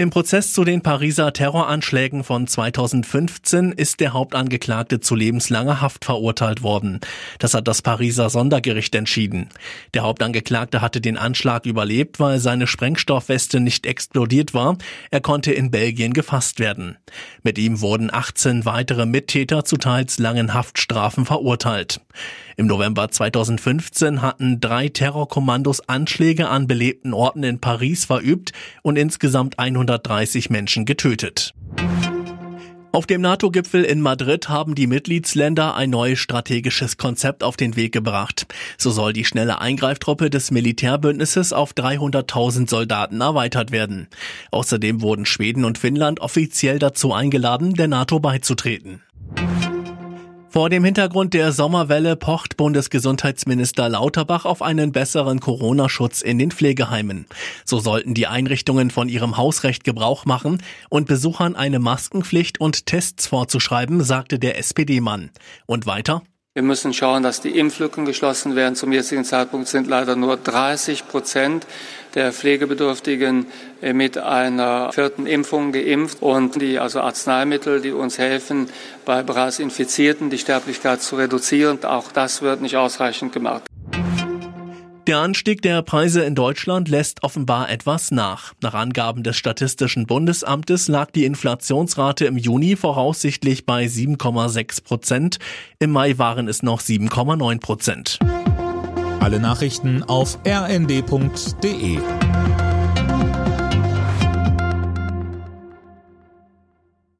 Im Prozess zu den Pariser Terroranschlägen von 2015 ist der Hauptangeklagte zu lebenslanger Haft verurteilt worden. Das hat das Pariser Sondergericht entschieden. Der Hauptangeklagte hatte den Anschlag überlebt, weil seine Sprengstoffweste nicht explodiert war. Er konnte in Belgien gefasst werden. Mit ihm wurden 18 weitere Mittäter zu teils langen Haftstrafen verurteilt. Im November 2015 hatten drei Terrorkommandos Anschläge an belebten Orten in Paris verübt und insgesamt 130 Menschen getötet. Auf dem NATO-Gipfel in Madrid haben die Mitgliedsländer ein neues strategisches Konzept auf den Weg gebracht. So soll die schnelle Eingreiftruppe des Militärbündnisses auf 300.000 Soldaten erweitert werden. Außerdem wurden Schweden und Finnland offiziell dazu eingeladen, der NATO beizutreten. Vor dem Hintergrund der Sommerwelle pocht Bundesgesundheitsminister Lauterbach auf einen besseren Corona-Schutz in den Pflegeheimen. So sollten die Einrichtungen von ihrem Hausrecht Gebrauch machen und Besuchern eine Maskenpflicht und Tests vorzuschreiben, sagte der SPD-Mann. Und weiter? Wir müssen schauen, dass die Impflücken geschlossen werden. Zum jetzigen Zeitpunkt sind leider nur 30 Prozent der Pflegebedürftigen mit einer vierten Impfung geimpft und die also Arzneimittel, die uns helfen, bei bereits Infizierten die Sterblichkeit zu reduzieren. Auch das wird nicht ausreichend gemacht. Der Anstieg der Preise in Deutschland lässt offenbar etwas nach. Nach Angaben des Statistischen Bundesamtes lag die Inflationsrate im Juni voraussichtlich bei 7,6 Prozent. Im Mai waren es noch 7,9 Prozent. Alle Nachrichten auf rnd.de